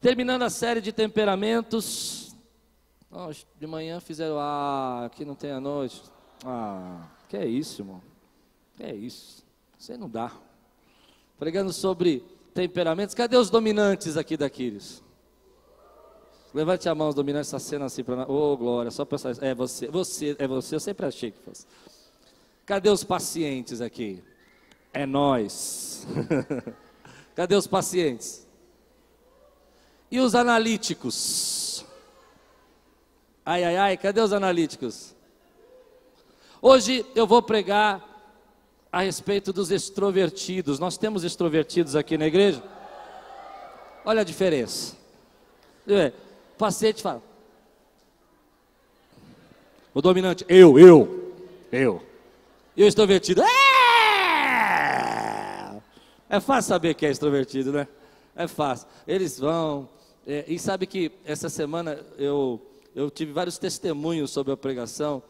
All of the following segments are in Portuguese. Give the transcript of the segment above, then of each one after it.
Terminando a série de temperamentos. Oh, de manhã fizeram, ah, aqui não tem a noite. Ah, que é isso, irmão? Que é isso? Você não dá. Pregando sobre temperamentos. Cadê os dominantes aqui da Quiris? Levante a mão os dominantes, essa cena assim para Ô, oh, glória, só para É você, você, é você, eu sempre achei que fosse. Cadê os pacientes aqui? É nós. Cadê os pacientes? E os analíticos? Ai, ai, ai, cadê os analíticos? Hoje eu vou pregar a respeito dos extrovertidos. Nós temos extrovertidos aqui na igreja? Olha a diferença. O paciente fala. O dominante, eu, eu, eu. E o extrovertido, é! É fácil saber que é extrovertido, né? É fácil. Eles vão. É, e sabe que essa semana eu, eu tive vários testemunhos sobre a pregação.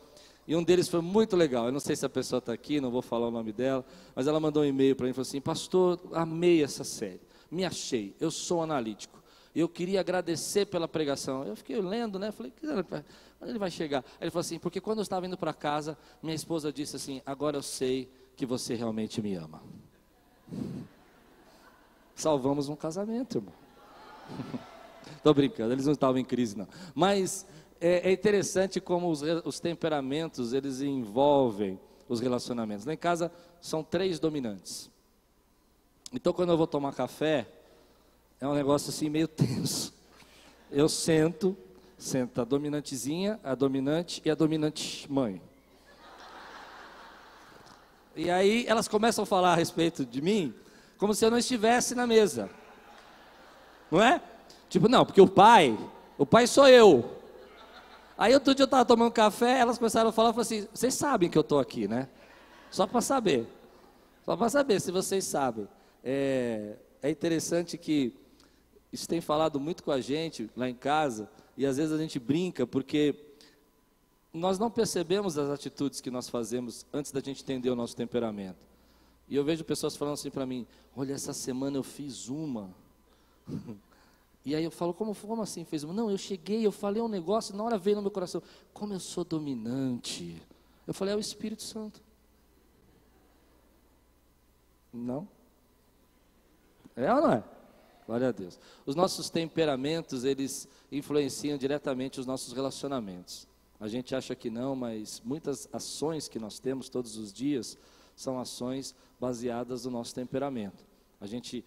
E um deles foi muito legal. Eu não sei se a pessoa está aqui, não vou falar o nome dela, mas ela mandou um e-mail para mim e falou assim: Pastor, amei essa série, me achei, eu sou analítico. Eu queria agradecer pela pregação. Eu fiquei lendo, né? Falei, quando ele vai chegar? Ele falou assim: Porque quando eu estava indo para casa, minha esposa disse assim: Agora eu sei que você realmente me ama. Salvamos um casamento, irmão. Estou brincando, eles não estavam em crise, não. Mas é, é interessante como os, os, temperamentos eles envolvem os relacionamentos. Lá em casa são três dominantes. Então quando eu vou tomar café, é um negócio assim meio tenso. Eu sento, senta a dominantezinha, a dominante e a dominante mãe. E aí elas começam a falar a respeito de mim, como se eu não estivesse na mesa. Não é? Tipo, não, porque o pai, o pai sou eu. Aí outro dia eu estava tomando café, elas começaram a falar, falaram assim, vocês sabem que eu estou aqui, né? Só para saber. Só para saber se vocês sabem. É, é interessante que isso tem falado muito com a gente lá em casa, e às vezes a gente brinca, porque nós não percebemos as atitudes que nós fazemos antes da gente entender o nosso temperamento. E eu vejo pessoas falando assim para mim: olha, essa semana eu fiz uma. E aí eu falo, como, como assim fez? Não, eu cheguei, eu falei um negócio, na hora veio no meu coração, como eu sou dominante. Eu falei, é o Espírito Santo. Não? É ou não é? Glória a Deus. Os nossos temperamentos, eles influenciam diretamente os nossos relacionamentos. A gente acha que não, mas muitas ações que nós temos todos os dias são ações baseadas no nosso temperamento. A gente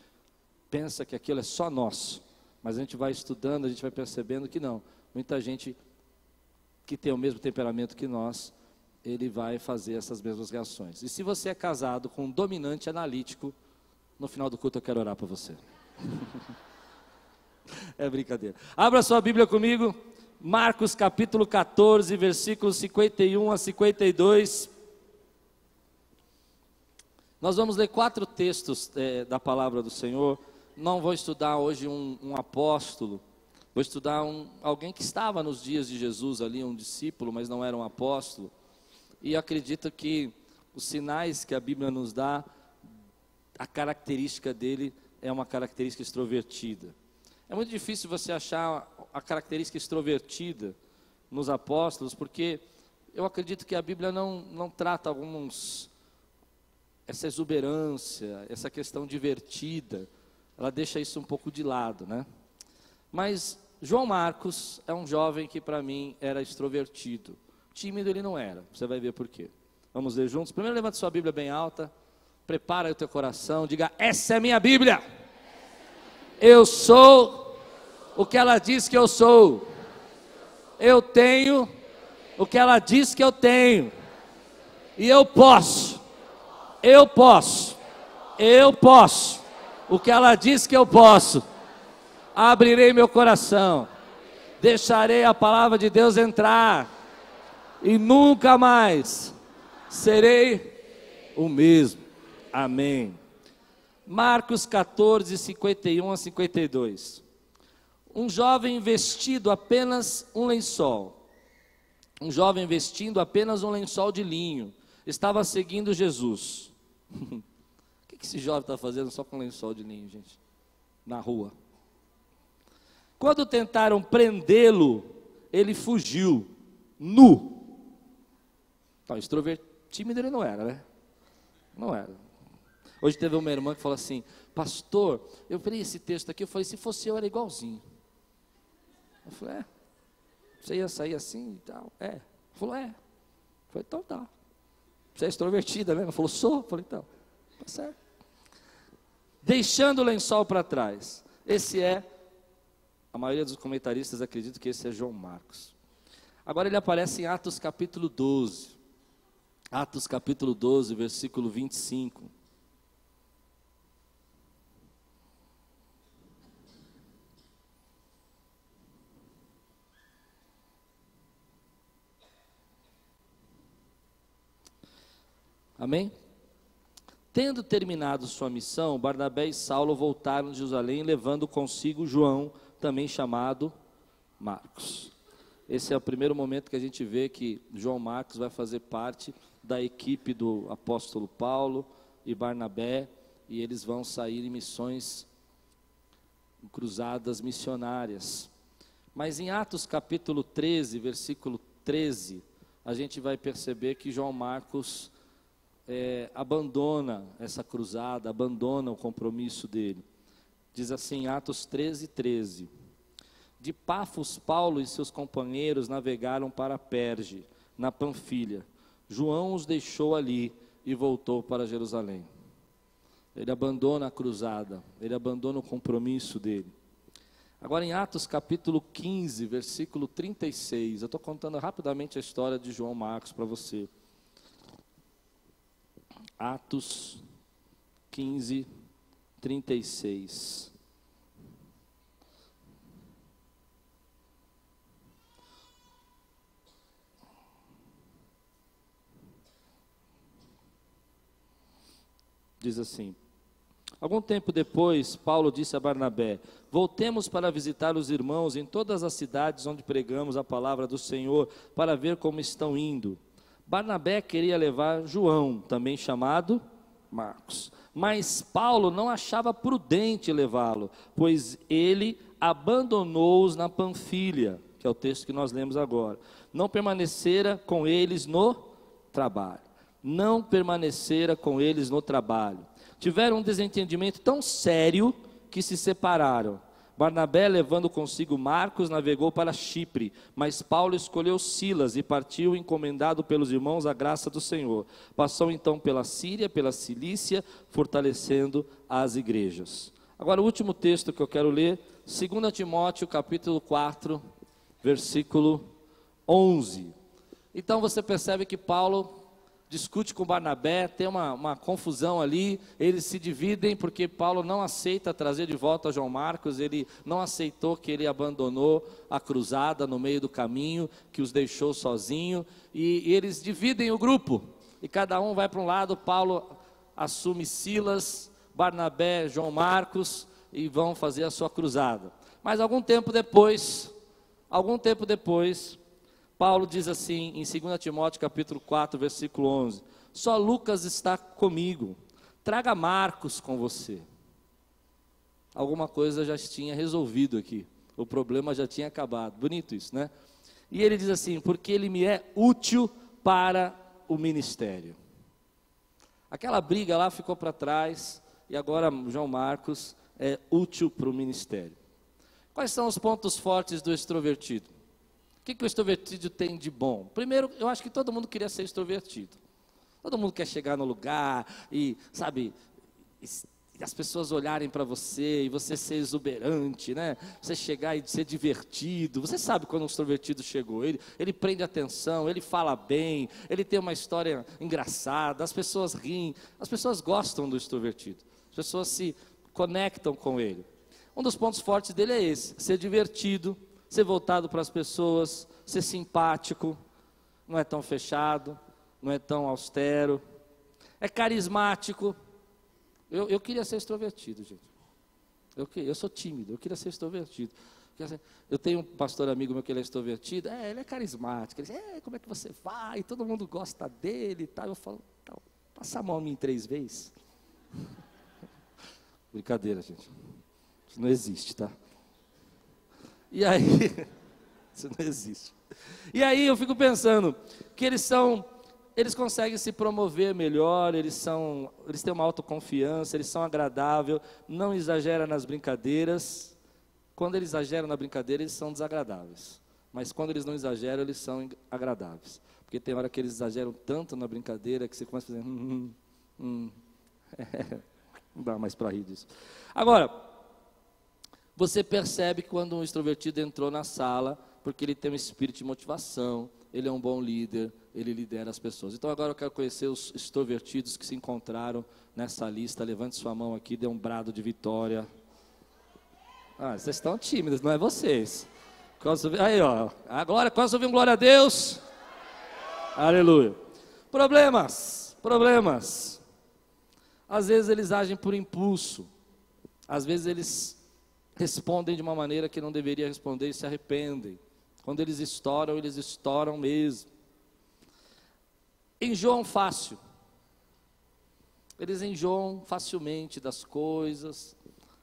pensa que aquilo é só nosso. Mas a gente vai estudando, a gente vai percebendo que não. Muita gente que tem o mesmo temperamento que nós, ele vai fazer essas mesmas reações. E se você é casado com um dominante analítico, no final do culto eu quero orar para você. é brincadeira. Abra sua Bíblia comigo, Marcos capítulo 14, versículos 51 a 52. Nós vamos ler quatro textos é, da palavra do Senhor não vou estudar hoje um, um apóstolo, vou estudar um, alguém que estava nos dias de Jesus ali, um discípulo, mas não era um apóstolo. E acredito que os sinais que a Bíblia nos dá, a característica dele é uma característica extrovertida. É muito difícil você achar a característica extrovertida nos apóstolos, porque eu acredito que a Bíblia não, não trata alguns essa exuberância, essa questão divertida ela deixa isso um pouco de lado, né? Mas João Marcos é um jovem que para mim era extrovertido. Tímido ele não era, você vai ver por quê. Vamos ler juntos? Primeiro levante sua Bíblia bem alta, prepara o teu coração, diga: Essa é minha Bíblia. Eu sou o que ela diz que eu sou. Eu tenho o que ela diz que eu tenho. E eu posso. Eu posso. Eu posso o que ela diz que eu posso. Abrirei meu coração, deixarei a palavra de Deus entrar, e nunca mais serei o mesmo. Amém. Marcos 14, 51 a 52. Um jovem vestido apenas um lençol, um jovem vestindo apenas um lençol de linho, estava seguindo Jesus. que esse jovem está fazendo só com lençol de ninho, gente? Na rua. Quando tentaram prendê-lo, ele fugiu, nu. Então, extrovertido, tímido ele não era, né? Não era. Hoje teve uma irmã que falou assim: Pastor, eu li esse texto aqui, eu falei: Se fosse eu, era igualzinho. Eu falei: É, você ia sair assim e tal? É. Falou: É. Falei: Então tá. Você é extrovertida, né? Ela falou: Sou. Falei: Então, tá certo. Deixando o lençol para trás. Esse é, a maioria dos comentaristas acredita que esse é João Marcos. Agora ele aparece em Atos capítulo 12. Atos capítulo 12, versículo 25. Amém? Tendo terminado sua missão, Barnabé e Saulo voltaram de Jerusalém, levando consigo João, também chamado Marcos. Esse é o primeiro momento que a gente vê que João Marcos vai fazer parte da equipe do apóstolo Paulo e Barnabé, e eles vão sair em missões cruzadas missionárias. Mas em Atos capítulo 13, versículo 13, a gente vai perceber que João Marcos é, abandona essa cruzada, abandona o compromisso dele. Diz assim, Atos 13, 13. De Pafos, Paulo e seus companheiros navegaram para Perge, na Panfilha. João os deixou ali e voltou para Jerusalém. Ele abandona a cruzada, ele abandona o compromisso dele. Agora em Atos capítulo 15, versículo 36, eu estou contando rapidamente a história de João Marcos para você. Atos 15, 36. Diz assim: Algum tempo depois, Paulo disse a Barnabé: Voltemos para visitar os irmãos em todas as cidades onde pregamos a palavra do Senhor, para ver como estão indo. Barnabé queria levar João, também chamado Marcos. Mas Paulo não achava prudente levá-lo, pois ele abandonou-os na Panfilha, que é o texto que nós lemos agora. Não permanecera com eles no trabalho. Não permanecera com eles no trabalho. Tiveram um desentendimento tão sério que se separaram. Barnabé, levando consigo Marcos, navegou para Chipre, mas Paulo escolheu Silas e partiu encomendado pelos irmãos à graça do Senhor. Passou então pela Síria, pela Cilícia, fortalecendo as igrejas. Agora o último texto que eu quero ler, 2 Timóteo capítulo 4, versículo 11. Então você percebe que Paulo discute com Barnabé, tem uma, uma, confusão ali, eles se dividem porque Paulo não aceita trazer de volta João Marcos, ele não aceitou que ele abandonou a cruzada no meio do caminho, que os deixou sozinho, e, e eles dividem o grupo, e cada um vai para um lado, Paulo assume Silas, Barnabé, João Marcos, e vão fazer a sua cruzada. Mas algum tempo depois, algum tempo depois, Paulo diz assim em 2 Timóteo capítulo 4, versículo 11: Só Lucas está comigo. Traga Marcos com você. Alguma coisa já tinha resolvido aqui. O problema já tinha acabado. Bonito isso, né? E ele diz assim: porque ele me é útil para o ministério. Aquela briga lá ficou para trás e agora João Marcos é útil para o ministério. Quais são os pontos fortes do extrovertido? O que, que o extrovertido tem de bom? Primeiro, eu acho que todo mundo queria ser extrovertido. Todo mundo quer chegar no lugar e, sabe, as pessoas olharem para você e você ser exuberante, né? Você chegar e ser divertido. Você sabe quando um extrovertido chegou. Ele, ele prende atenção, ele fala bem, ele tem uma história engraçada, as pessoas riem, as pessoas gostam do extrovertido. As pessoas se conectam com ele. Um dos pontos fortes dele é esse: ser divertido, ser voltado para as pessoas, ser simpático, não é tão fechado, não é tão austero, é carismático. Eu, eu queria ser extrovertido, gente. Eu, eu sou tímido, eu queria ser extrovertido. Eu tenho um pastor amigo meu que ele é extrovertido, é, ele é carismático. Ele diz, é, como é que você vai? Todo mundo gosta dele e tal. Eu falo, passa a mão em mim três vezes. Brincadeira, gente. Isso não existe, tá? E aí, isso não existe. E aí eu fico pensando que eles são, eles conseguem se promover melhor, eles são, eles têm uma autoconfiança, eles são agradáveis, não exagera nas brincadeiras. Quando eles exageram na brincadeira, eles são desagradáveis. Mas quando eles não exageram, eles são agradáveis. Porque tem hora que eles exageram tanto na brincadeira que você começa a fazer. Hum, hum, hum. É, não dá mais para rir disso. Agora, você percebe quando um extrovertido entrou na sala, porque ele tem um espírito de motivação, ele é um bom líder, ele lidera as pessoas. Então agora eu quero conhecer os extrovertidos que se encontraram nessa lista. Levante sua mão aqui, dê um brado de vitória. Ah, vocês estão tímidos, não é vocês. Aí, ó. Agora, quase ouviu um glória a Deus? Aleluia. Problemas, problemas. Às vezes eles agem por impulso. Às vezes eles respondem de uma maneira que não deveria responder e se arrependem. Quando eles estouram, eles estouram mesmo. Enjoam fácil. Eles enjoam facilmente das coisas.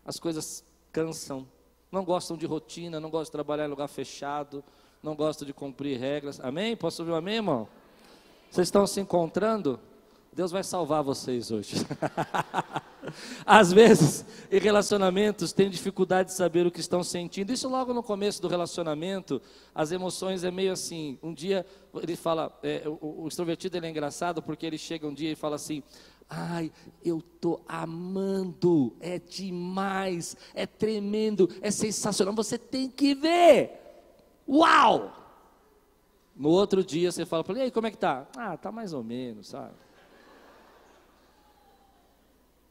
As coisas cansam não gostam de rotina, não gostam de trabalhar em lugar fechado, não gostam de cumprir regras. Amém? Posso ouvir um amém, irmão? Vocês estão se encontrando? Deus vai salvar vocês hoje. Às vezes, em relacionamentos, tem dificuldade de saber o que estão sentindo. Isso logo no começo do relacionamento, as emoções é meio assim. Um dia ele fala, é, o, o extrovertido ele é engraçado porque ele chega um dia e fala assim: Ai, eu tô amando, é demais, é tremendo, é sensacional. Você tem que ver. Uau! No outro dia você fala para ele, e aí, como é que tá? Ah, tá mais ou menos, sabe?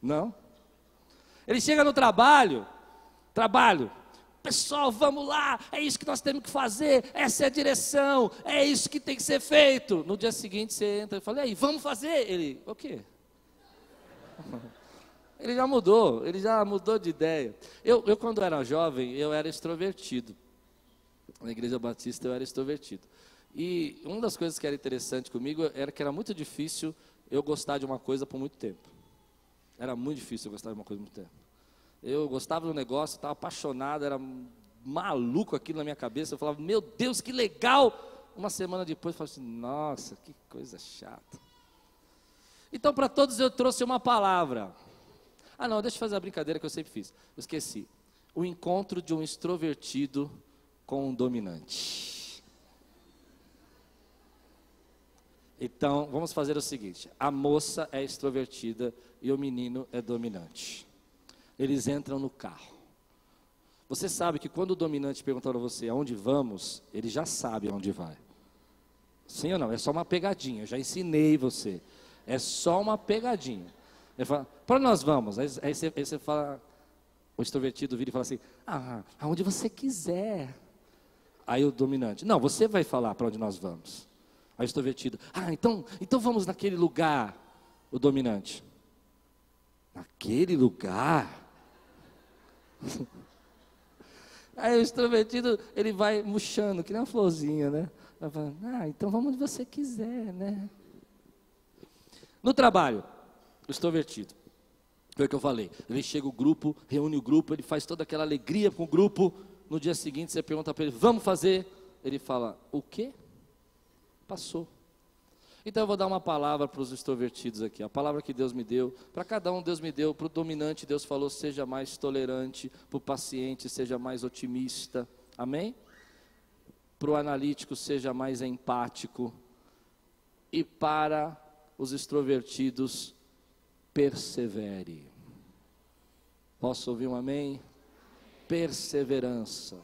Não? Ele chega no trabalho, trabalho, pessoal, vamos lá, é isso que nós temos que fazer, essa é a direção, é isso que tem que ser feito. No dia seguinte você entra e fala, e aí, vamos fazer? Ele, o quê? Ele já mudou, ele já mudou de ideia. Eu, eu, quando era jovem, eu era extrovertido. Na igreja batista eu era extrovertido. E uma das coisas que era interessante comigo era que era muito difícil eu gostar de uma coisa por muito tempo. Era muito difícil eu gostar de uma coisa muito tempo. Eu gostava do negócio, estava apaixonado, era maluco aquilo na minha cabeça. Eu falava, meu Deus, que legal! Uma semana depois eu falava assim, nossa, que coisa chata. Então, para todos eu trouxe uma palavra. Ah, não, deixa eu fazer a brincadeira que eu sempre fiz. Eu esqueci. O encontro de um extrovertido com um dominante. Então, vamos fazer o seguinte: a moça é extrovertida e o menino é dominante. Eles entram no carro. Você sabe que quando o dominante pergunta para você aonde vamos, ele já sabe aonde vai. Sim ou não? É só uma pegadinha. Eu já ensinei você. É só uma pegadinha. Ele fala, para nós vamos. Aí, aí, você, aí, você, fala, o extrovertido vira e fala assim, ah, aonde você quiser. Aí o dominante, não, você vai falar para onde nós vamos. Aí o extrovertido, ah, então, então vamos naquele lugar. O dominante, naquele lugar? Aí o extrovertido, ele vai murchando, que nem uma florzinha, né? Fala, ah, então vamos onde você quiser, né? No trabalho, o extrovertido. Foi o que eu falei. Ele chega o grupo, reúne o grupo, ele faz toda aquela alegria com o grupo. No dia seguinte você pergunta para ele, vamos fazer? Ele fala, o quê? Passou. Então eu vou dar uma palavra para os extrovertidos aqui. A palavra que Deus me deu, para cada um Deus me deu, para o dominante Deus falou, seja mais tolerante, para o paciente seja mais otimista. Amém? Para o analítico seja mais empático. E para os extrovertidos, persevere. Posso ouvir um amém? Perseverança.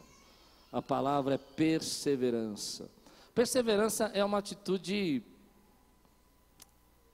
A palavra é perseverança. Perseverança é uma atitude,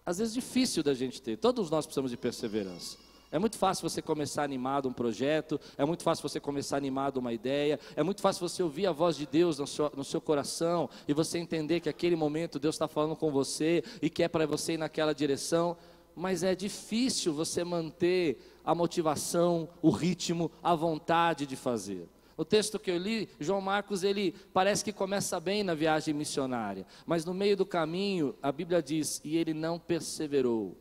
às vezes, difícil da gente ter. Todos nós precisamos de perseverança. É muito fácil você começar animado um projeto, é muito fácil você começar animado uma ideia, é muito fácil você ouvir a voz de Deus no seu, no seu coração e você entender que aquele momento Deus está falando com você e que é para você ir naquela direção, mas é difícil você manter a motivação, o ritmo, a vontade de fazer. O texto que eu li, João Marcos, ele parece que começa bem na viagem missionária, mas no meio do caminho, a Bíblia diz: e ele não perseverou.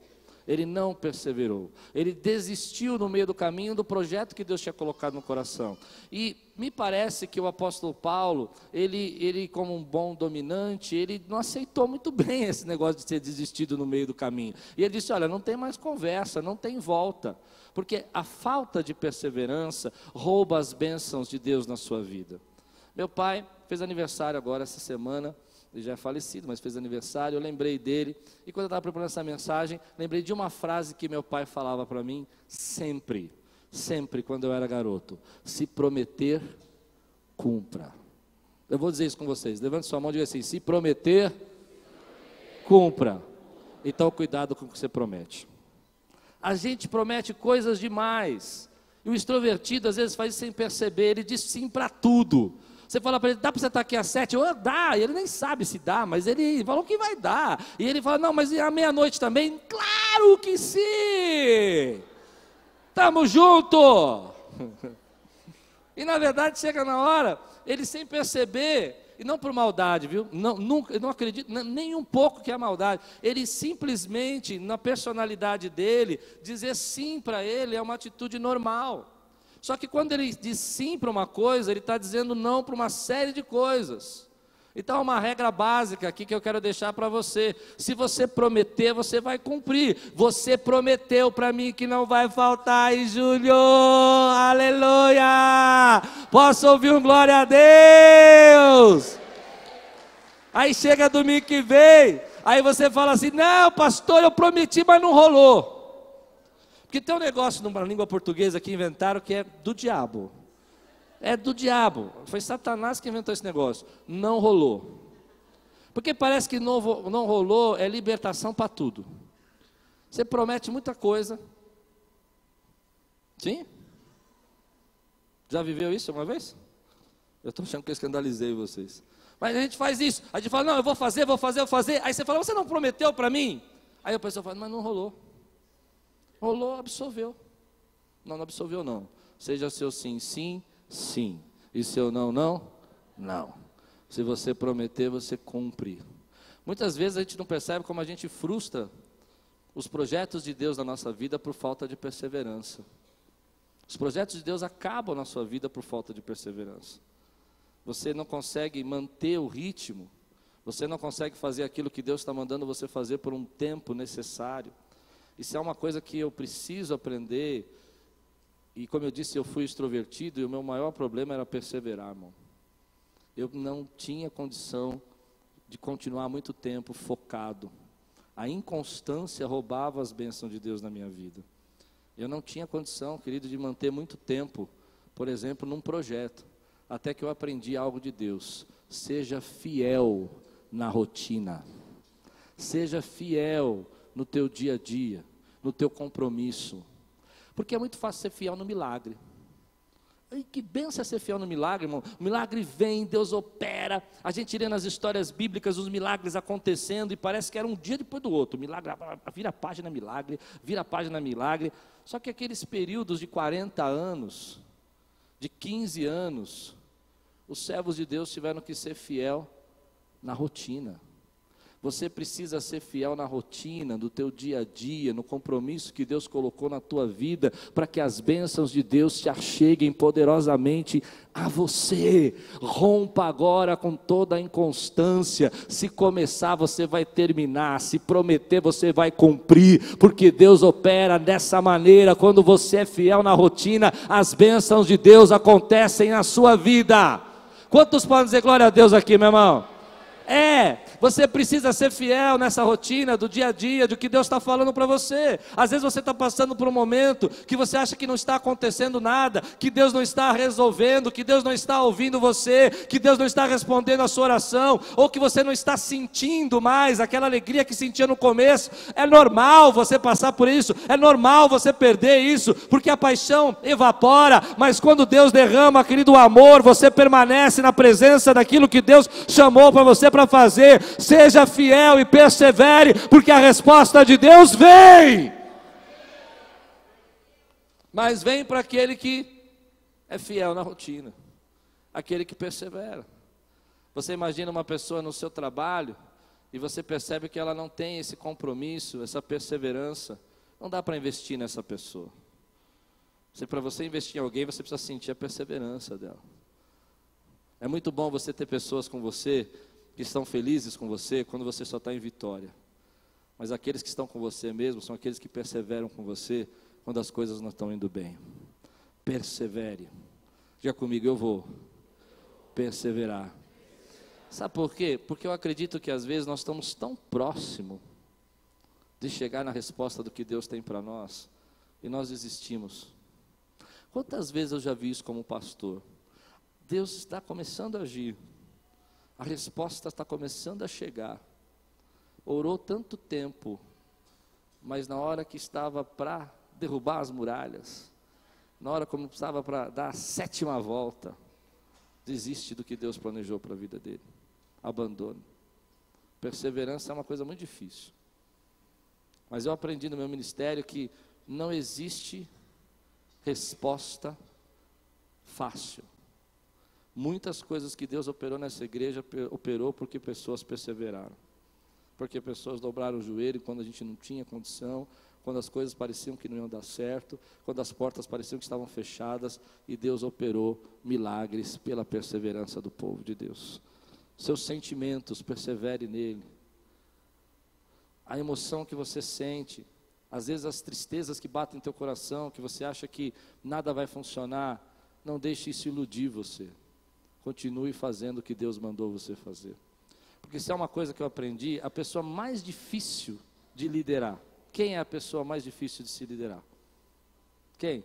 Ele não perseverou. Ele desistiu no meio do caminho do projeto que Deus tinha colocado no coração. E me parece que o apóstolo Paulo, ele, ele como um bom dominante, ele não aceitou muito bem esse negócio de ter desistido no meio do caminho. E ele disse: Olha, não tem mais conversa, não tem volta. Porque a falta de perseverança rouba as bênçãos de Deus na sua vida. Meu pai fez aniversário agora essa semana ele já é falecido, mas fez aniversário, eu lembrei dele, e quando eu estava preparando essa mensagem, lembrei de uma frase que meu pai falava para mim sempre, sempre quando eu era garoto: se prometer, cumpra. Eu vou dizer isso com vocês, levante sua mão e diga assim: se prometer, cumpra. Então, cuidado com o que você promete. A gente promete coisas demais, e o extrovertido às vezes faz isso sem perceber, ele diz sim para tudo. Você fala para ele, dá para você estar aqui às sete? Ou dá, e ele nem sabe se dá, mas ele falou que vai dar. E ele fala, não, mas à meia-noite também? Claro que sim! Estamos junto! e na verdade chega na hora, ele sem perceber, e não por maldade, viu? Não, nunca, não acredito nem um pouco que é maldade. Ele simplesmente, na personalidade dele, dizer sim para ele é uma atitude normal. Só que quando ele diz sim para uma coisa, ele está dizendo não para uma série de coisas. Então, uma regra básica aqui que eu quero deixar para você: se você prometer, você vai cumprir. Você prometeu para mim que não vai faltar em julho, aleluia! Posso ouvir um glória a Deus? Aí chega domingo que vem, aí você fala assim: não, pastor, eu prometi, mas não rolou. Porque tem um negócio numa língua portuguesa que inventaram que é do diabo. É do diabo. Foi Satanás que inventou esse negócio. Não rolou. Porque parece que não, não rolou é libertação para tudo. Você promete muita coisa. Sim? Já viveu isso uma vez? Eu estou achando que eu escandalizei vocês. Mas a gente faz isso. A gente fala, não, eu vou fazer, vou fazer, vou fazer. Aí você fala, você não prometeu para mim? Aí a pessoa fala, mas não rolou. Rolou, absolveu. Não, não absolveu não. Seja seu sim, sim, sim. E seu não, não, não. Se você prometer, você cumpre. Muitas vezes a gente não percebe como a gente frustra os projetos de Deus na nossa vida por falta de perseverança. Os projetos de Deus acabam na sua vida por falta de perseverança. Você não consegue manter o ritmo, você não consegue fazer aquilo que Deus está mandando você fazer por um tempo necessário. Isso é uma coisa que eu preciso aprender. E como eu disse, eu fui extrovertido e o meu maior problema era perseverar, irmão. Eu não tinha condição de continuar muito tempo focado. A inconstância roubava as bênçãos de Deus na minha vida. Eu não tinha condição, querido, de manter muito tempo, por exemplo, num projeto, até que eu aprendi algo de Deus. Seja fiel na rotina. Seja fiel no teu dia a dia, no teu compromisso. Porque é muito fácil ser fiel no milagre. E que benção é ser fiel no milagre, irmão. O milagre vem, Deus opera. A gente lê nas histórias bíblicas os milagres acontecendo e parece que era um dia depois do outro. Milagre, vira a página milagre, vira a página milagre. Só que aqueles períodos de 40 anos, de 15 anos, os servos de Deus tiveram que ser fiel na rotina. Você precisa ser fiel na rotina, do teu dia a dia, no compromisso que Deus colocou na tua vida, para que as bênçãos de Deus te acheguem poderosamente a você. Rompa agora com toda a inconstância. Se começar, você vai terminar. Se prometer, você vai cumprir, porque Deus opera dessa maneira. Quando você é fiel na rotina, as bênçãos de Deus acontecem na sua vida. Quantos podem dizer glória a Deus aqui, meu irmão? É, você precisa ser fiel nessa rotina do dia a dia, do que Deus está falando para você. Às vezes você está passando por um momento que você acha que não está acontecendo nada, que Deus não está resolvendo, que Deus não está ouvindo você, que Deus não está respondendo a sua oração, ou que você não está sentindo mais aquela alegria que sentia no começo. É normal você passar por isso, é normal você perder isso, porque a paixão evapora, mas quando Deus derrama, querido amor, você permanece na presença daquilo que Deus chamou para você para fazer seja fiel e persevere, porque a resposta de Deus vem. Mas vem para aquele que é fiel na rotina, aquele que persevera. Você imagina uma pessoa no seu trabalho e você percebe que ela não tem esse compromisso, essa perseverança. Não dá para investir nessa pessoa. Para você investir em alguém, você precisa sentir a perseverança dela. É muito bom você ter pessoas com você que estão felizes com você quando você só está em vitória. Mas aqueles que estão com você mesmo são aqueles que perseveram com você quando as coisas não estão indo bem. Persevere. Diga comigo, eu vou perseverar. Sabe por quê? Porque eu acredito que às vezes nós estamos tão próximo de chegar na resposta do que Deus tem para nós e nós desistimos. Quantas vezes eu já vi isso como pastor? Deus está começando a agir, a resposta está começando a chegar. Orou tanto tempo, mas na hora que estava para derrubar as muralhas, na hora como estava para dar a sétima volta, desiste do que Deus planejou para a vida dele. Abandone. Perseverança é uma coisa muito difícil. Mas eu aprendi no meu ministério que não existe resposta fácil. Muitas coisas que Deus operou nessa igreja, operou porque pessoas perseveraram. Porque pessoas dobraram o joelho quando a gente não tinha condição, quando as coisas pareciam que não iam dar certo, quando as portas pareciam que estavam fechadas, e Deus operou milagres pela perseverança do povo de Deus. Seus sentimentos, persevere nele. A emoção que você sente, às vezes as tristezas que batem em teu coração, que você acha que nada vai funcionar, não deixe isso iludir você. Continue fazendo o que Deus mandou você fazer. Porque se é uma coisa que eu aprendi, a pessoa mais difícil de liderar quem é a pessoa mais difícil de se liderar? Quem?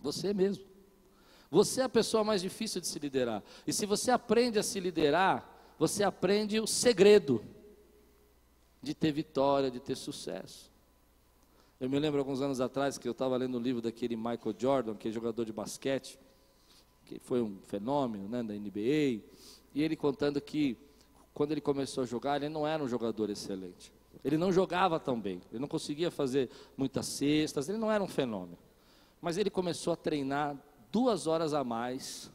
Você mesmo. Você é a pessoa mais difícil de se liderar. E se você aprende a se liderar, você aprende o segredo de ter vitória, de ter sucesso. Eu me lembro alguns anos atrás que eu estava lendo o livro daquele Michael Jordan, que é jogador de basquete, que foi um fenômeno né, da NBA, e ele contando que quando ele começou a jogar, ele não era um jogador excelente. Ele não jogava tão bem, ele não conseguia fazer muitas cestas, ele não era um fenômeno. Mas ele começou a treinar duas horas a mais,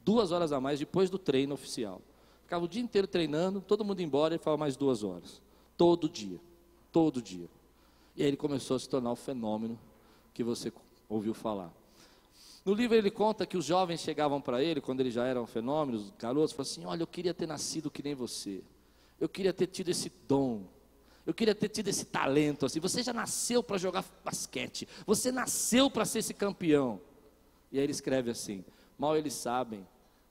duas horas a mais depois do treino oficial. Ficava o dia inteiro treinando, todo mundo embora e falava mais duas horas. Todo dia, todo dia. E aí ele começou a se tornar o fenômeno que você ouviu falar. No livro ele conta que os jovens chegavam para ele, quando ele já era um fenômeno, os garotos, falavam assim: Olha, eu queria ter nascido que nem você. Eu queria ter tido esse dom. Eu queria ter tido esse talento assim. Você já nasceu para jogar basquete. Você nasceu para ser esse campeão. E aí ele escreve assim: Mal eles sabem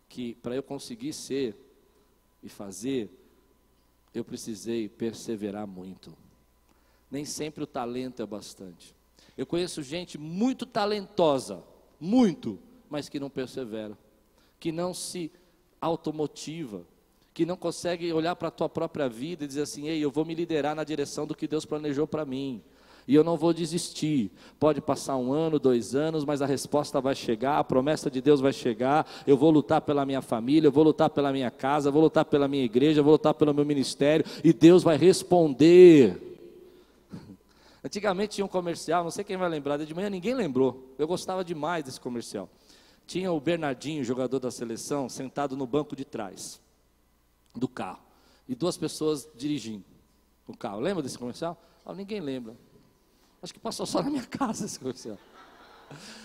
que para eu conseguir ser e fazer, eu precisei perseverar muito. Nem sempre o talento é bastante. Eu conheço gente muito talentosa, muito, mas que não persevera, que não se automotiva, que não consegue olhar para a tua própria vida e dizer assim: ei, eu vou me liderar na direção do que Deus planejou para mim. E eu não vou desistir. Pode passar um ano, dois anos, mas a resposta vai chegar, a promessa de Deus vai chegar. Eu vou lutar pela minha família, eu vou lutar pela minha casa, eu vou lutar pela minha igreja, eu vou lutar pelo meu ministério, e Deus vai responder. Antigamente tinha um comercial, não sei quem vai lembrar, de manhã ninguém lembrou. Eu gostava demais desse comercial. Tinha o Bernardinho, jogador da seleção, sentado no banco de trás do carro. E duas pessoas dirigindo o carro. Lembra desse comercial? Ah, ninguém lembra. Acho que passou só na minha casa esse comercial.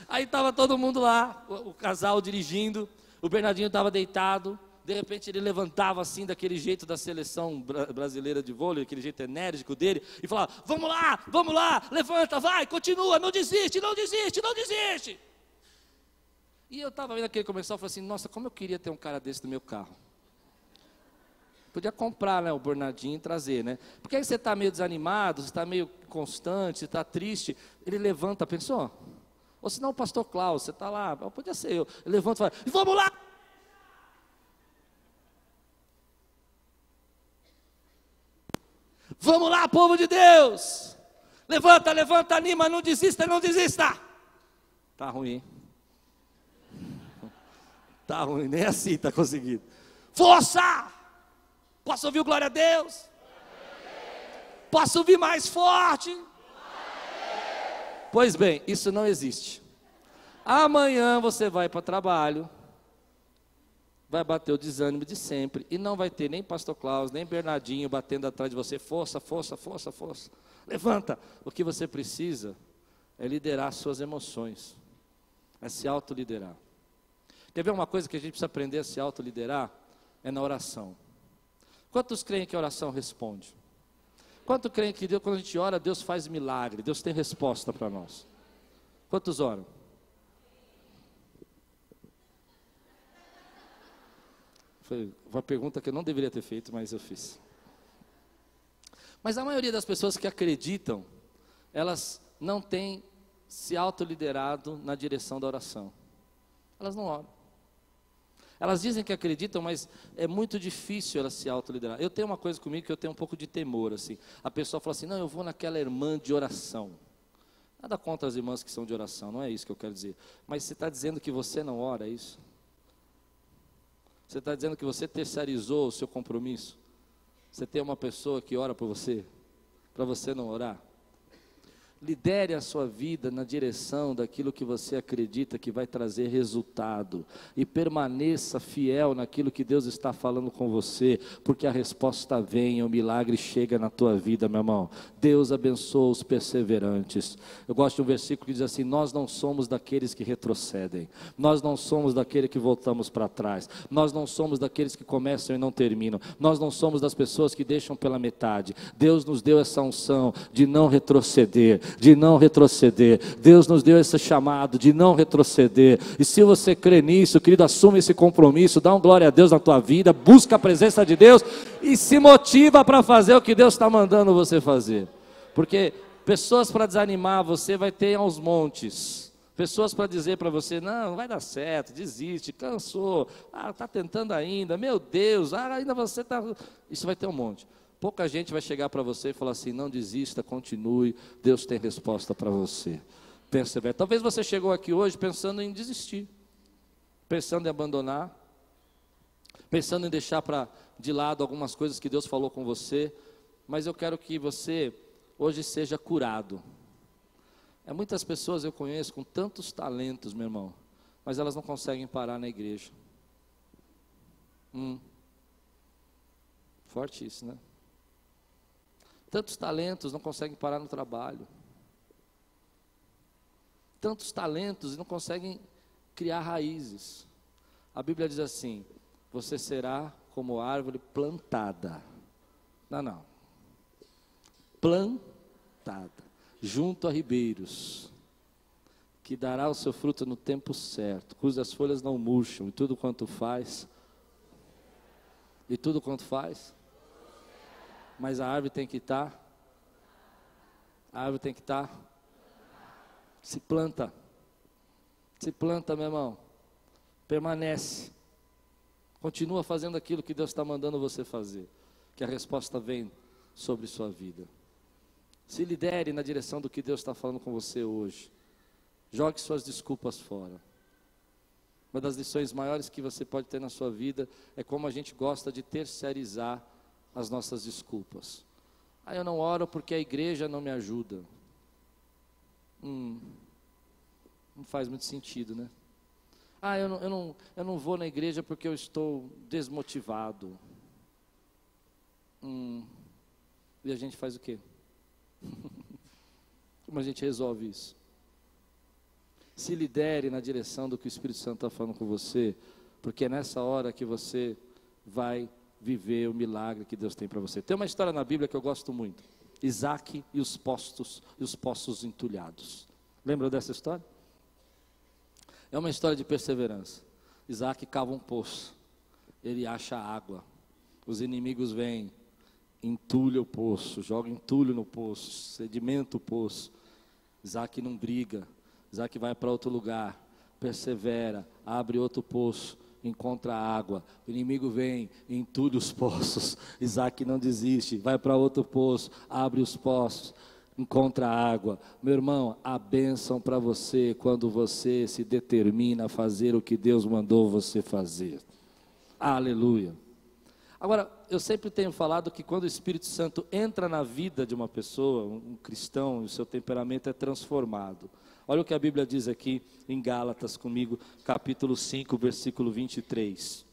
Aí estava todo mundo lá, o, o casal dirigindo, o Bernardinho estava deitado, de repente ele levantava assim, daquele jeito da seleção brasileira de vôlei, aquele jeito enérgico dele, e falava: Vamos lá, vamos lá, levanta, vai, continua, não desiste, não desiste, não desiste. E eu estava vendo aquele comercial e falei assim: Nossa, como eu queria ter um cara desse no meu carro. Podia comprar né, o Bernardinho e trazer, né? Porque aí você está meio desanimado, você está meio constante, você está triste. Ele levanta, pensou? Ou senão o pastor Klaus, você está lá, podia ser eu. Ele levanta e fala, vamos lá! Vamos lá, povo de Deus! Levanta, levanta, anima, não desista, não desista! Tá ruim. Tá ruim, nem assim está conseguindo. Força! Posso ouvir glória a Deus? Posso ouvir mais forte? Pois bem, isso não existe. Amanhã você vai para o trabalho, vai bater o desânimo de sempre e não vai ter nem Pastor Klaus, nem Bernardinho batendo atrás de você, força, força, força, força. Levanta. O que você precisa é liderar suas emoções, é se autoliderar. Quer ver uma coisa que a gente precisa aprender a se autoliderar? É na oração. Quantos creem que a oração responde? Quantos creem que Deus, quando a gente ora, Deus faz milagre, Deus tem resposta para nós? Quantos oram? Foi uma pergunta que eu não deveria ter feito, mas eu fiz. Mas a maioria das pessoas que acreditam, elas não têm se autoliderado na direção da oração. Elas não oram. Elas dizem que acreditam, mas é muito difícil elas se autoliderar. Eu tenho uma coisa comigo que eu tenho um pouco de temor, assim. A pessoa fala assim: "Não, eu vou naquela irmã de oração". Nada contra as irmãs que são de oração, não é isso que eu quero dizer. Mas você está dizendo que você não ora, é isso? Você está dizendo que você terceirizou o seu compromisso? Você tem uma pessoa que ora por você, para você não orar? Lidere a sua vida na direção daquilo que você acredita que vai trazer resultado. E permaneça fiel naquilo que Deus está falando com você, porque a resposta vem, o milagre chega na tua vida, meu irmão. Deus abençoa os perseverantes. Eu gosto de um versículo que diz assim: Nós não somos daqueles que retrocedem, nós não somos daqueles que voltamos para trás, nós não somos daqueles que começam e não terminam, nós não somos das pessoas que deixam pela metade. Deus nos deu essa unção de não retroceder de não retroceder. Deus nos deu esse chamado de não retroceder. E se você crê nisso, querido, assume esse compromisso, dá um glória a Deus na tua vida, busca a presença de Deus e se motiva para fazer o que Deus está mandando você fazer. Porque pessoas para desanimar você vai ter aos montes. Pessoas para dizer para você, não, não vai dar certo, desiste, cansou, ah, está tentando ainda, meu Deus, ah, ainda você está. Isso vai ter um monte. Pouca gente vai chegar para você e falar assim: não desista, continue, Deus tem resposta para você. Persevere. Talvez você chegou aqui hoje pensando em desistir, pensando em abandonar, pensando em deixar para de lado algumas coisas que Deus falou com você, mas eu quero que você hoje seja curado. É muitas pessoas eu conheço com tantos talentos, meu irmão, mas elas não conseguem parar na igreja. Hum. Forte isso, né? Tantos talentos não conseguem parar no trabalho. Tantos talentos não conseguem criar raízes. A Bíblia diz assim: você será como árvore plantada. Não, não. Plantada, junto a ribeiros, que dará o seu fruto no tempo certo, cujas folhas não murcham, e tudo quanto faz, e tudo quanto faz, mas a árvore tem que estar. A árvore tem que estar. Se planta. Se planta, meu irmão. Permanece. Continua fazendo aquilo que Deus está mandando você fazer. Que a resposta vem sobre sua vida. Se lidere na direção do que Deus está falando com você hoje. Jogue suas desculpas fora. Uma das lições maiores que você pode ter na sua vida é como a gente gosta de terceirizar as nossas desculpas. Ah, eu não oro porque a igreja não me ajuda. Hum, não faz muito sentido, né? Ah, eu não, eu, não, eu não vou na igreja porque eu estou desmotivado. Hum, e a gente faz o quê? Como a gente resolve isso? Se lidere na direção do que o Espírito Santo está falando com você, porque é nessa hora que você vai viver o milagre que Deus tem para você. Tem uma história na Bíblia que eu gosto muito. Isaac e os postos e os poços entulhados. Lembra dessa história? É uma história de perseverança. Isaac cava um poço. Ele acha água. Os inimigos vêm, entulha o poço, joga entulho no poço, sedimenta o poço. Isaac não briga. Isaac vai para outro lugar, persevera, abre outro poço, encontra água. O inimigo vem, entulha os poços. Isaac não desiste, vai para outro poço, abre os poços, encontra água. Meu irmão, a bênção para você quando você se determina a fazer o que Deus mandou você fazer. Aleluia. Agora, eu sempre tenho falado que quando o Espírito Santo entra na vida de uma pessoa, um cristão, o seu temperamento é transformado. Olha o que a Bíblia diz aqui em Gálatas comigo, capítulo 5, versículo 23.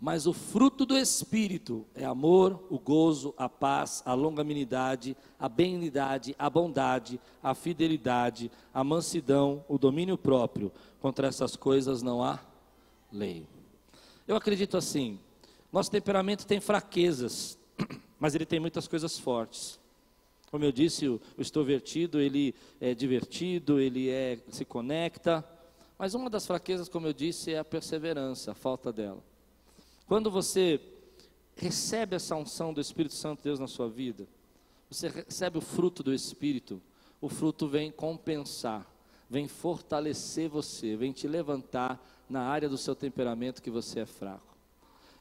Mas o fruto do Espírito é amor, o gozo, a paz, a longanimidade, a benignidade, a bondade, a fidelidade, a mansidão, o domínio próprio. Contra essas coisas não há lei. Eu acredito assim: nosso temperamento tem fraquezas, mas ele tem muitas coisas fortes. Como eu disse, o, o extrovertido, ele é divertido, ele é, se conecta, mas uma das fraquezas, como eu disse, é a perseverança, a falta dela. Quando você recebe essa unção do Espírito Santo de Deus na sua vida, você recebe o fruto do Espírito, o fruto vem compensar, vem fortalecer você, vem te levantar na área do seu temperamento que você é fraco.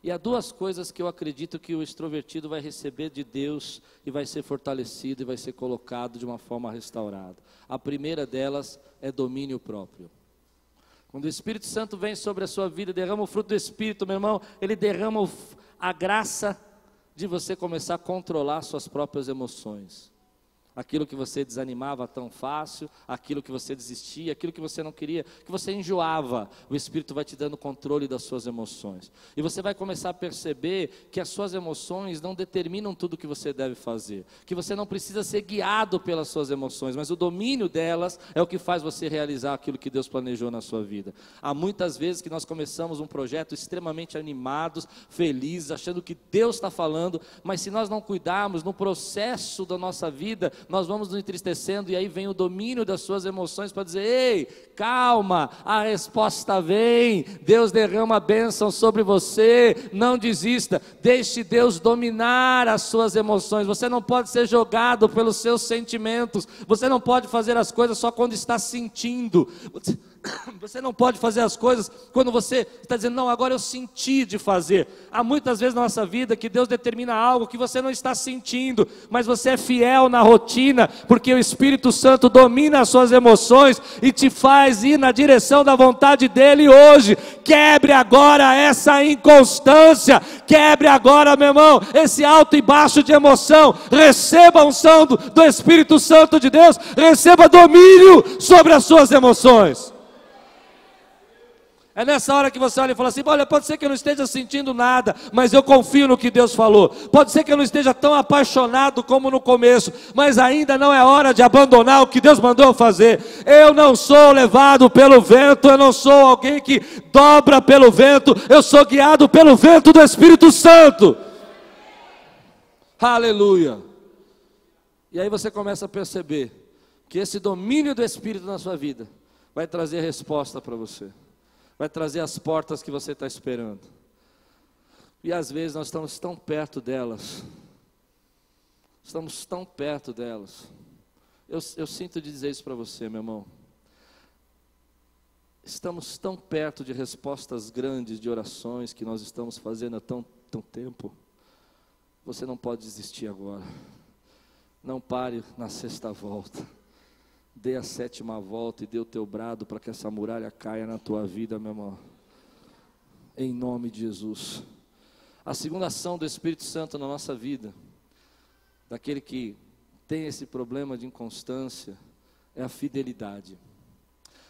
E há duas coisas que eu acredito que o extrovertido vai receber de Deus e vai ser fortalecido e vai ser colocado de uma forma restaurada. A primeira delas é domínio próprio. Quando o Espírito Santo vem sobre a sua vida, derrama o fruto do Espírito, meu irmão, ele derrama a graça de você começar a controlar suas próprias emoções aquilo que você desanimava tão fácil, aquilo que você desistia, aquilo que você não queria, que você enjoava, o Espírito vai te dando controle das suas emoções. E você vai começar a perceber que as suas emoções não determinam tudo o que você deve fazer, que você não precisa ser guiado pelas suas emoções, mas o domínio delas é o que faz você realizar aquilo que Deus planejou na sua vida. Há muitas vezes que nós começamos um projeto extremamente animados, felizes, achando que Deus está falando, mas se nós não cuidarmos no processo da nossa vida, nós vamos nos entristecendo e aí vem o domínio das suas emoções para dizer: ei, calma, a resposta vem, Deus derrama a bênção sobre você, não desista, deixe Deus dominar as suas emoções. Você não pode ser jogado pelos seus sentimentos, você não pode fazer as coisas só quando está sentindo. Você Você não pode fazer as coisas quando você está dizendo, não, agora eu senti de fazer. Há muitas vezes na nossa vida que Deus determina algo que você não está sentindo, mas você é fiel na rotina, porque o Espírito Santo domina as suas emoções e te faz ir na direção da vontade dEle hoje. Quebre agora essa inconstância, quebre agora, meu irmão, esse alto e baixo de emoção. Receba a unção do Espírito Santo de Deus, receba domínio sobre as suas emoções. É nessa hora que você olha e fala assim: olha, pode ser que eu não esteja sentindo nada, mas eu confio no que Deus falou. Pode ser que eu não esteja tão apaixonado como no começo, mas ainda não é hora de abandonar o que Deus mandou fazer. Eu não sou levado pelo vento, eu não sou alguém que dobra pelo vento, eu sou guiado pelo vento do Espírito Santo. Aleluia. E aí você começa a perceber que esse domínio do Espírito na sua vida vai trazer resposta para você vai trazer as portas que você está esperando. E às vezes nós estamos tão perto delas, estamos tão perto delas. Eu, eu sinto de dizer isso para você, meu irmão. Estamos tão perto de respostas grandes de orações que nós estamos fazendo há tão, tão tempo. Você não pode desistir agora. Não pare na sexta volta. Dê a sétima volta e dê o teu brado para que essa muralha caia na tua vida, meu irmão. Em nome de Jesus. A segunda ação do Espírito Santo na nossa vida, daquele que tem esse problema de inconstância, é a fidelidade.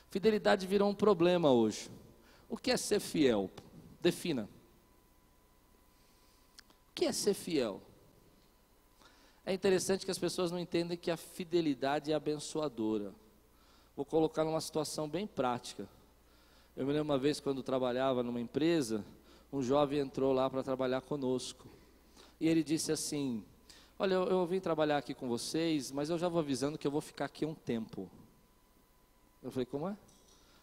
Fidelidade virou um problema hoje. O que é ser fiel? Defina. O que é ser fiel? É interessante que as pessoas não entendem que a fidelidade é abençoadora. Vou colocar numa situação bem prática. Eu me lembro uma vez quando trabalhava numa empresa, um jovem entrou lá para trabalhar conosco. E ele disse assim: Olha, eu, eu, vim trabalhar aqui com vocês, mas eu já vou avisando que eu vou ficar aqui um tempo. Eu falei: Como é?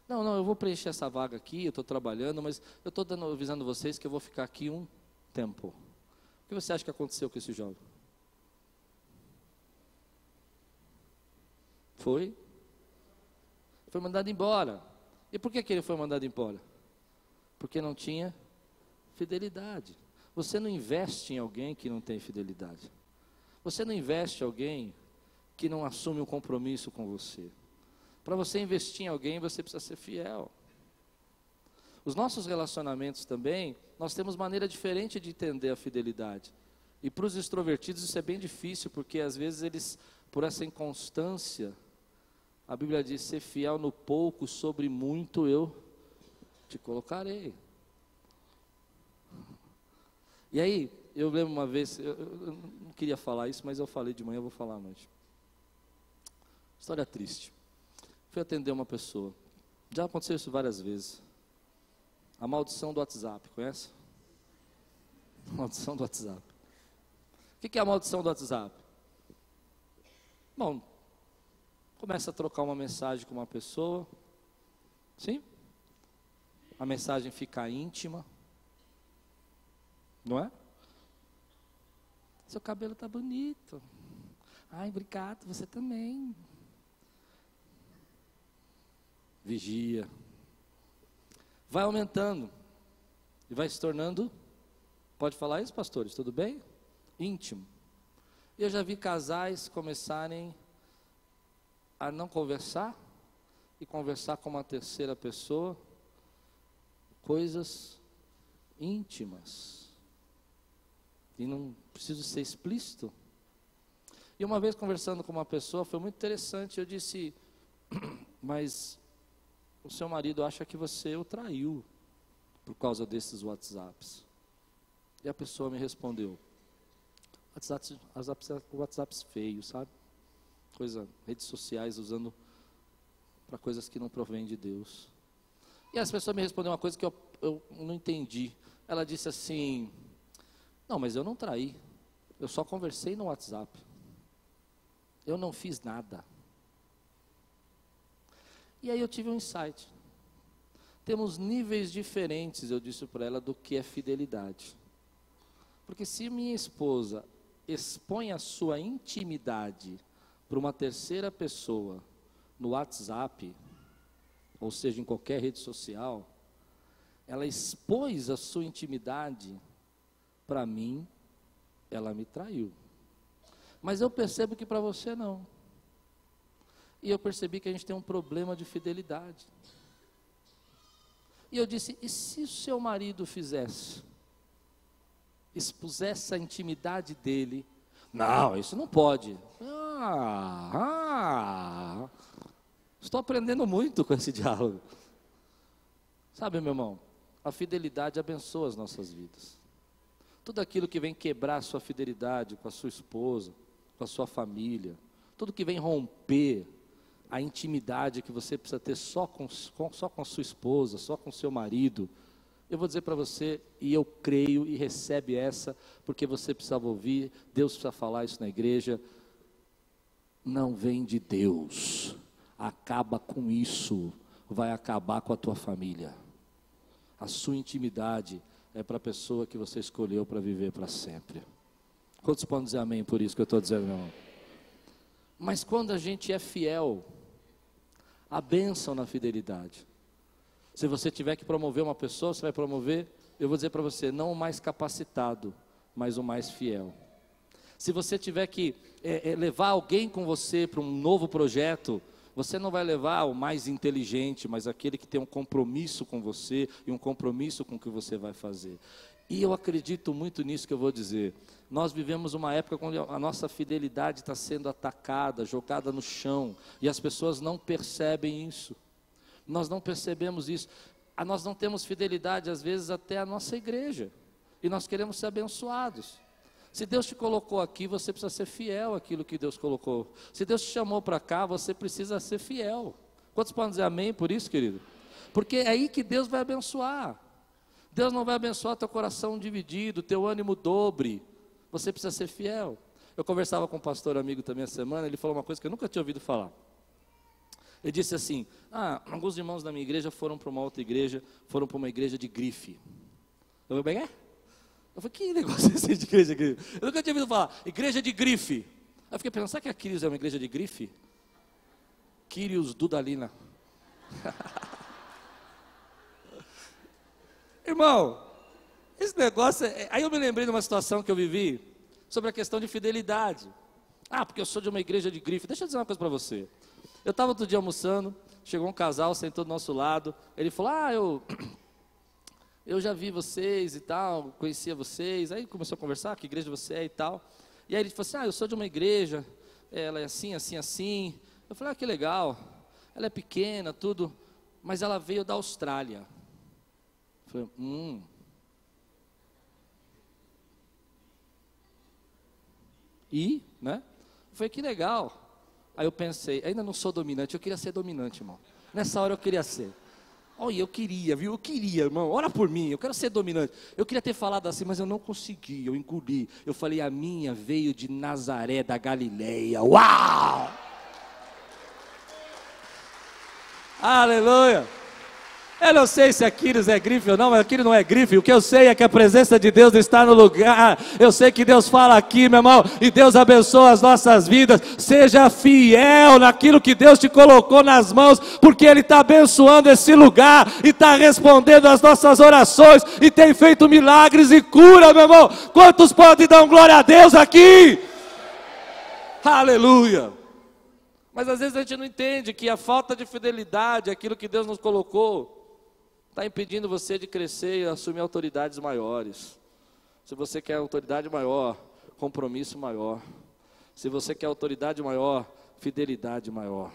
Não, não, eu vou preencher essa vaga aqui, eu estou trabalhando, mas eu estou avisando vocês que eu vou ficar aqui um tempo. O que você acha que aconteceu com esse jovem? Foi. Foi mandado embora. E por que, que ele foi mandado embora? Porque não tinha fidelidade. Você não investe em alguém que não tem fidelidade. Você não investe em alguém que não assume um compromisso com você. Para você investir em alguém, você precisa ser fiel. Os nossos relacionamentos também, nós temos maneira diferente de entender a fidelidade. E para os extrovertidos isso é bem difícil, porque às vezes eles, por essa inconstância, a Bíblia diz: ser fiel no pouco, sobre muito eu te colocarei. E aí, eu lembro uma vez, eu, eu não queria falar isso, mas eu falei de manhã, eu vou falar à noite. História triste. Fui atender uma pessoa. Já aconteceu isso várias vezes. A maldição do WhatsApp, conhece? Maldição do WhatsApp. O que é a maldição do WhatsApp? Bom, começa a trocar uma mensagem com uma pessoa, sim? A mensagem fica íntima, não é? Seu cabelo está bonito. Ai, obrigado, você também. Vigia. Vai aumentando e vai se tornando, pode falar isso, pastores, tudo bem? Íntimo. Eu já vi casais começarem a não conversar e conversar com uma terceira pessoa coisas íntimas e não preciso ser explícito. E uma vez conversando com uma pessoa, foi muito interessante, eu disse, mas o seu marido acha que você o traiu por causa desses WhatsApps. E a pessoa me respondeu, WhatsApp, WhatsApp, WhatsApps feios, sabe? Coisa, redes sociais usando para coisas que não provêm de Deus. E as pessoas me respondeu uma coisa que eu, eu não entendi. Ela disse assim, não, mas eu não traí. Eu só conversei no WhatsApp. Eu não fiz nada. E aí eu tive um insight. Temos níveis diferentes, eu disse para ela, do que é fidelidade. Porque se minha esposa expõe a sua intimidade para uma terceira pessoa no WhatsApp, ou seja, em qualquer rede social, ela expôs a sua intimidade para mim, ela me traiu. Mas eu percebo que para você não. E eu percebi que a gente tem um problema de fidelidade. E eu disse: e se o seu marido fizesse? Expusesse a intimidade dele? Não, isso não pode. Ah, ah, estou aprendendo muito com esse diálogo. Sabe, meu irmão, a fidelidade abençoa as nossas vidas tudo aquilo que vem quebrar a sua fidelidade com a sua esposa, com a sua família, tudo que vem romper a intimidade que você precisa ter só com, com só com a sua esposa, só com o seu marido, eu vou dizer para você, e eu creio e recebe essa, porque você precisava ouvir, Deus precisa falar isso na igreja. Não vem de Deus, acaba com isso, vai acabar com a tua família. A sua intimidade é para a pessoa que você escolheu para viver para sempre. Quantos podem dizer amém por isso que eu estou dizendo, meu irmão? Mas quando a gente é fiel, a bênção na fidelidade. Se você tiver que promover uma pessoa, você vai promover, eu vou dizer para você, não o mais capacitado, mas o mais fiel. Se você tiver que é, é, levar alguém com você para um novo projeto, você não vai levar o mais inteligente, mas aquele que tem um compromisso com você e um compromisso com o que você vai fazer. E eu acredito muito nisso que eu vou dizer. Nós vivemos uma época onde a nossa fidelidade está sendo atacada, jogada no chão, e as pessoas não percebem isso. Nós não percebemos isso. Nós não temos fidelidade, às vezes, até a nossa igreja. E nós queremos ser abençoados. Se Deus te colocou aqui, você precisa ser fiel àquilo que Deus colocou. Se Deus te chamou para cá, você precisa ser fiel. Quantos podem dizer amém por isso, querido? Porque é aí que Deus vai abençoar. Deus não vai abençoar teu coração dividido, teu ânimo dobre. Você precisa ser fiel. Eu conversava com um pastor amigo também essa semana, ele falou uma coisa que eu nunca tinha ouvido falar. Ele disse assim: Ah, alguns irmãos da minha igreja foram para uma outra igreja, foram para uma igreja de grife. Eu falei, é? Eu falei, que negócio é esse de igreja de grife? Eu nunca tinha ouvido falar, igreja de grife. Aí eu fiquei pensando, será que a Quirios é uma igreja de grife? Quirios Dudalina. Irmão, esse negócio. É... Aí eu me lembrei de uma situação que eu vivi sobre a questão de fidelidade. Ah, porque eu sou de uma igreja de grife. Deixa eu dizer uma coisa para você. Eu estava outro dia almoçando, chegou um casal, sentou do nosso lado. Ele falou: Ah, eu eu já vi vocês e tal, conhecia vocês. Aí começou a conversar, que igreja você é e tal. E aí ele falou assim: Ah, eu sou de uma igreja, ela é assim, assim, assim. Eu falei: Ah, que legal. Ela é pequena, tudo, mas ela veio da Austrália. Eu falei: Hum. E, né? Foi que legal. Aí eu pensei, ainda não sou dominante, eu queria ser dominante, irmão. Nessa hora eu queria ser. Olha, eu queria, viu? Eu queria, irmão. Ora por mim, eu quero ser dominante. Eu queria ter falado assim, mas eu não consegui, eu engoli. Eu falei, a minha veio de Nazaré da Galileia. Uau! Aleluia! Eu não sei se Aquiles é grife ou não, mas Aquiles não é grife. O que eu sei é que a presença de Deus está no lugar. Eu sei que Deus fala aqui, meu irmão, e Deus abençoa as nossas vidas. Seja fiel naquilo que Deus te colocou nas mãos, porque Ele está abençoando esse lugar e está respondendo às nossas orações e tem feito milagres e cura, meu irmão. Quantos podem dar um glória a Deus aqui? Aleluia. Mas às vezes a gente não entende que a falta de fidelidade, aquilo que Deus nos colocou, está impedindo você de crescer e assumir autoridades maiores. Se você quer autoridade maior, compromisso maior. Se você quer autoridade maior, fidelidade maior.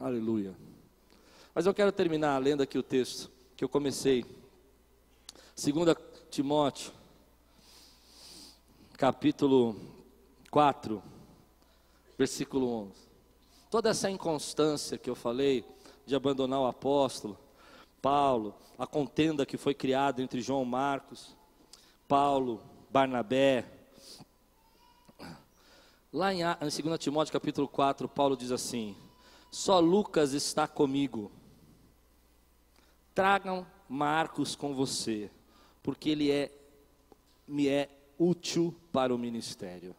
Aleluia. Mas eu quero terminar lendo aqui o texto que eu comecei. 2 Timóteo, capítulo 4, versículo 11. Toda essa inconstância que eu falei de abandonar o apóstolo, Paulo, a contenda que foi criada entre João Marcos, Paulo, Barnabé. Lá em, em 2 Timóteo capítulo 4, Paulo diz assim: Só Lucas está comigo. Tragam Marcos com você, porque ele é me é útil para o ministério.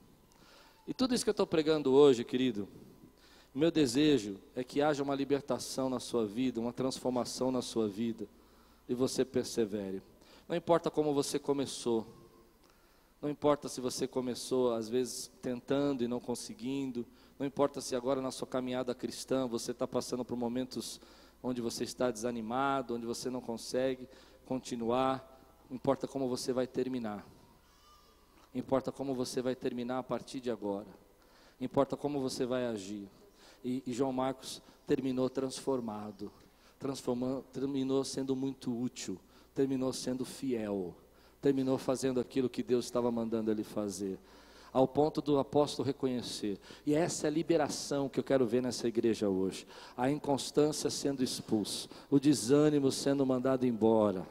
E tudo isso que eu estou pregando hoje, querido, meu desejo é que haja uma libertação na sua vida, uma transformação na sua vida, e você persevere. Não importa como você começou, não importa se você começou, às vezes, tentando e não conseguindo, não importa se agora na sua caminhada cristã você está passando por momentos onde você está desanimado, onde você não consegue continuar, importa como você vai terminar, importa como você vai terminar a partir de agora, importa como você vai agir. E, e João Marcos terminou transformado, terminou sendo muito útil, terminou sendo fiel, terminou fazendo aquilo que Deus estava mandando ele fazer ao ponto do apóstolo reconhecer. E essa é a liberação que eu quero ver nessa igreja hoje. A inconstância sendo expulso, o desânimo sendo mandado embora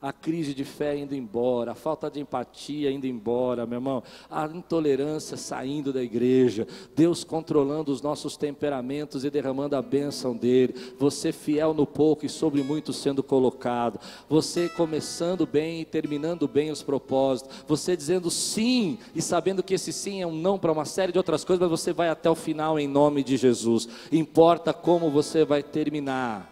a crise de fé indo embora, a falta de empatia indo embora, meu irmão, a intolerância saindo da igreja, Deus controlando os nossos temperamentos e derramando a bênção dele, você fiel no pouco e sobre muito sendo colocado, você começando bem e terminando bem os propósitos, você dizendo sim e sabendo que esse sim é um não para uma série de outras coisas, mas você vai até o final em nome de Jesus, importa como você vai terminar